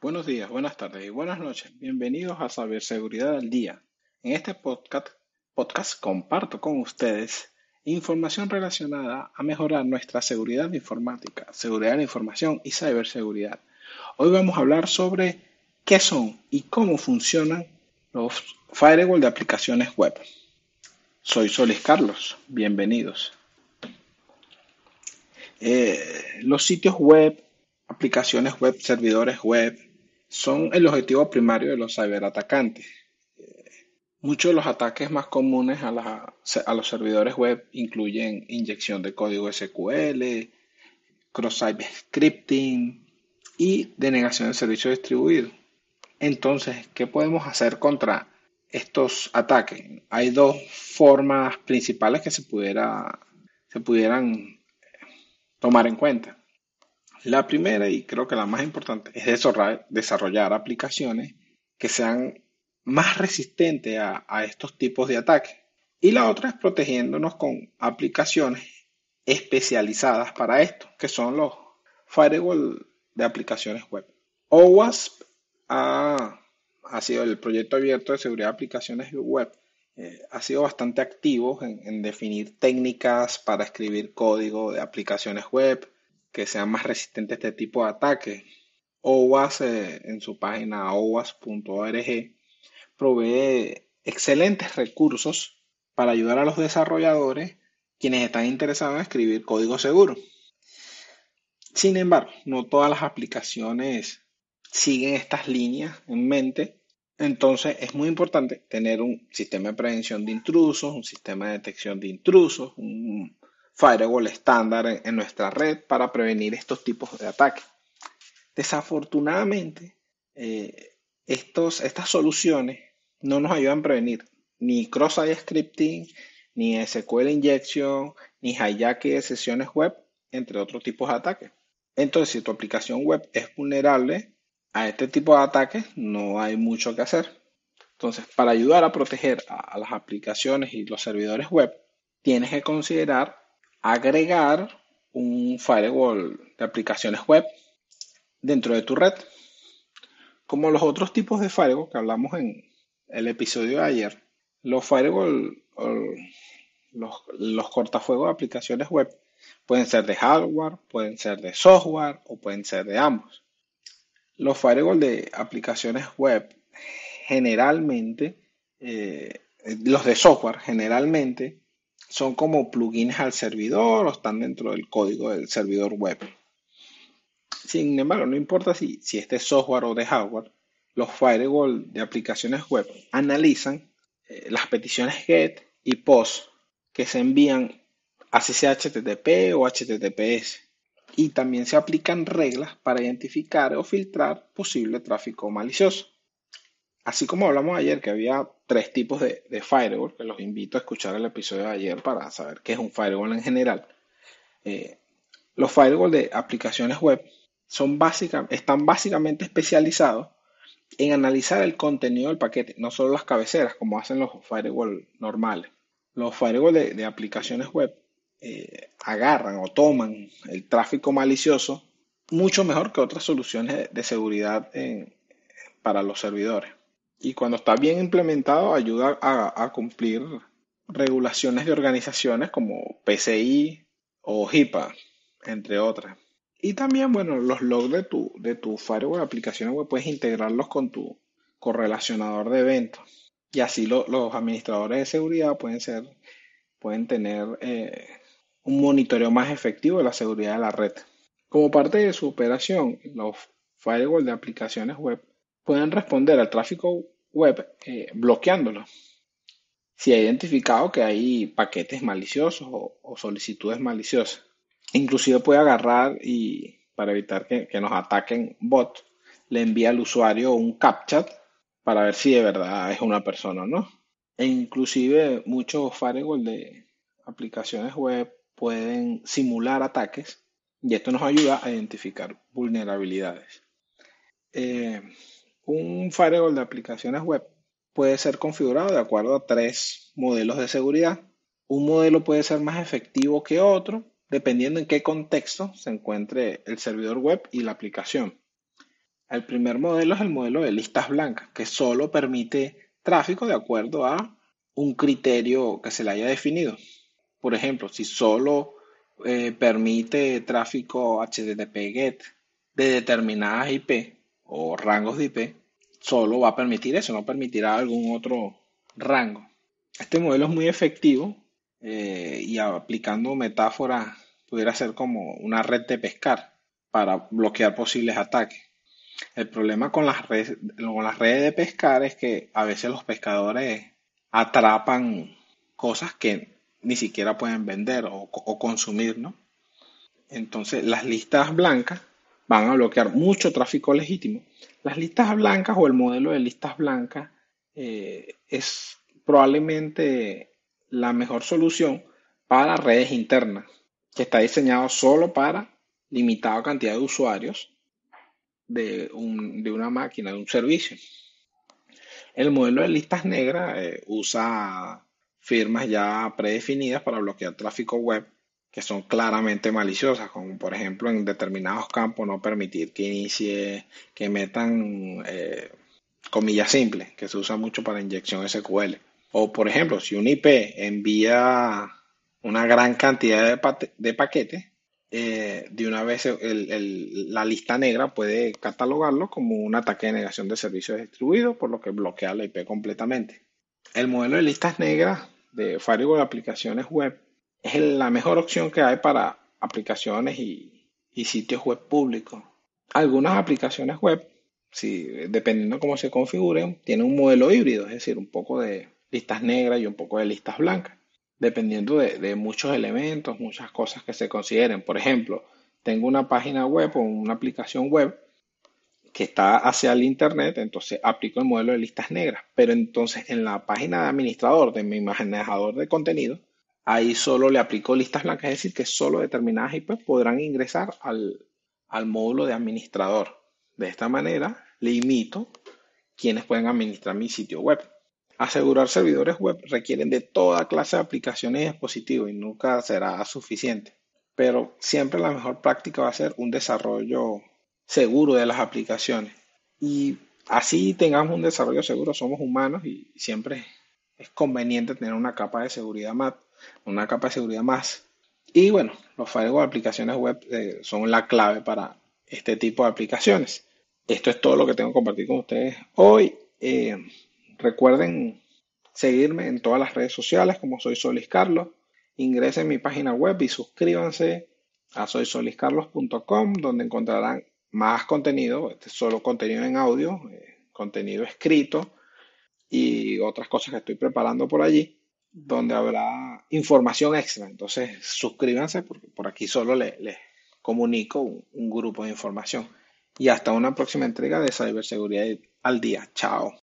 Buenos días, buenas tardes y buenas noches. Bienvenidos a Ciberseguridad al Día. En este podcast, podcast comparto con ustedes información relacionada a mejorar nuestra seguridad informática, seguridad de la información y ciberseguridad. Hoy vamos a hablar sobre qué son y cómo funcionan los firewall de aplicaciones web. Soy Solis Carlos, bienvenidos. Eh, los sitios web, aplicaciones web, servidores web, son el objetivo primario de los ciberatacantes. Muchos de los ataques más comunes a, a los servidores web incluyen inyección de código SQL, cross-site scripting y denegación de servicio distribuido. Entonces, ¿qué podemos hacer contra estos ataques? Hay dos formas principales que se, pudiera, se pudieran tomar en cuenta. La primera, y creo que la más importante, es desarrollar, aplicaciones que sean más resistentes a, estos tipos de ataques. Y la otra es protegiéndonos con aplicaciones especializadas para esto, que son los firewall de aplicaciones web. OWASP ha, sido el proyecto abierto de seguridad de aplicaciones web. Eh, ha sido bastante activo en definir técnicas para escribir código de aplicaciones web, que sean más resistentes a este tipo de ataques. OWASP en su página owas.org provee excelentes recursos para ayudar a los desarrolladores quienes están interesados en escribir código seguro. Sin embargo, no todas las aplicaciones siguen estas líneas en mente. Entonces es muy importante tener un sistema de prevención de intrusos, un sistema de detección de intrusos, un firewall estándar en, nuestra red para prevenir estos tipos de ataques. Desafortunadamente, eh, estos, estas soluciones no nos ayudan a prevenir ni cross-site scripting, ni SQL injection, ni hijack de sesiones web, entre otros tipos de ataques. Entonces, si tu aplicación web es vulnerable a este tipo de ataques, no hay mucho que hacer. Entonces, para ayudar a proteger a las aplicaciones y los servidores web, tienes que considerar agregar un firewall de aplicaciones web dentro de tu red. Como los otros tipos de firewall que hablamos en el episodio de ayer, los firewall, los, los cortafuegos de aplicaciones web pueden ser de hardware, pueden ser de software o pueden ser de ambos. Los firewall de aplicaciones web generalmente, eh, los de software generalmente son como plugins al servidor o están dentro del código del servidor web. Sin embargo, no importa si, si este es software o de hardware, los firewall de aplicaciones web analizan eh, las peticiones GET y POST que se envían así sea HTTP o HTTPS. Y también se aplican reglas para identificar o filtrar posible tráfico malicioso. Así como hablamos ayer que había tres tipos de, firewall, que los invito a escuchar el episodio de ayer para saber qué es un firewall en general. Eh, los firewall de aplicaciones web están básicamente especializados en analizar el contenido del paquete, no solo las cabeceras, como hacen los firewall normales. Los firewall de, aplicaciones web eh, agarran o toman el tráfico malicioso mucho mejor que otras soluciones de, seguridad para los servidores. Y cuando está bien implementado, ayuda a, cumplir regulaciones de organizaciones como PCI o HIPAA, entre otras. Y también, bueno, los logs de tu, de firewall aplicaciones web puedes integrarlos con tu correlacionador de eventos. Y así los administradores de seguridad pueden ser, pueden tener eh, un monitoreo más efectivo de la seguridad de la red. Como parte de su operación, los firewall de aplicaciones web pueden responder al tráfico web eh, bloqueándolo. Si ha identificado que hay paquetes maliciosos o, solicitudes maliciosas. Inclusive puede agarrar y para evitar que, nos ataquen bots, le envía al usuario un captcha para ver si de verdad es una persona o no. E inclusive muchos firewall de aplicaciones web pueden simular ataques y esto nos ayuda a identificar vulnerabilidades. Eh, un firewall de aplicaciones web puede ser configurado de acuerdo a tres modelos de seguridad. Un modelo puede ser más efectivo que otro, dependiendo en qué contexto se encuentre el servidor web y la aplicación. El primer modelo es el modelo de listas blancas, que solo permite tráfico de acuerdo a un criterio que se le haya definido. Por ejemplo, si solo eh, permite tráfico HTTP GET de determinadas IP o rangos de IP, solo va a permitir eso, no permitirá algún otro rango. Este modelo es muy efectivo eh, y aplicando metáforas pudiera ser como una red de pescar para bloquear posibles ataques. El problema con las, redes, con las redes de pescar es que a veces los pescadores atrapan cosas que ni siquiera pueden vender o, o consumir, ¿no? Entonces las listas blancas van a bloquear mucho tráfico legítimo. Las listas blancas o el modelo de listas blancas eh, es probablemente la mejor solución para redes internas, que está diseñado solo para limitada cantidad de usuarios de, una máquina, de un servicio. El modelo de listas negras eh, usa firmas ya predefinidas para bloquear tráfico web que son claramente maliciosas, como por ejemplo en determinados campos no permitir que inicie, que metan eh, comillas simples, que se usa mucho para inyección SQL. O por ejemplo, si un IP envía una gran cantidad de, paquetes, eh, de una vez la lista negra puede catalogarlo como un ataque de negación de servicios distribuidos, por lo que bloquea la IP completamente. El modelo de listas negras de firewall de aplicaciones web es la mejor opción que hay para aplicaciones y, sitios web públicos. Algunas aplicaciones web, si, dependiendo cómo se configuren, tienen un modelo híbrido, es decir, un poco de listas negras y un poco de listas blancas, dependiendo de, muchos elementos, muchas cosas que se consideren. Por ejemplo, tengo una página web o una aplicación web que está hacia el Internet, entonces aplico el modelo de listas negras. Pero entonces en la página de administrador de mi manejador de contenido, ahí solo le aplico listas blancas, es decir, que solo determinadas IP podrán ingresar al, módulo de administrador. De esta manera, limito quienes pueden administrar mi sitio web. Asegurar servidores web requieren de toda clase de aplicaciones y dispositivos y nunca será suficiente. Pero siempre la mejor práctica va a ser un desarrollo seguro de las aplicaciones. Y así tengamos un desarrollo seguro, somos humanos y siempre es conveniente tener una capa de seguridad más una capa de seguridad más. Y bueno, los firewall aplicaciones web eh, son la clave para este tipo de aplicaciones. Esto es todo lo que tengo que compartir con ustedes hoy. Eh, recuerden seguirme en todas las redes sociales como soy Solis Carlos. Ingresen en mi página web y suscríbanse a soysoliscarlos.com donde encontrarán más contenido, este solo contenido en audio, eh, contenido escrito y otras cosas que estoy preparando por allí donde habrá información extra. Entonces, suscríbanse porque por aquí solo les, comunico un, un grupo de información. Y hasta una próxima entrega de Ciberseguridad al día. Chao.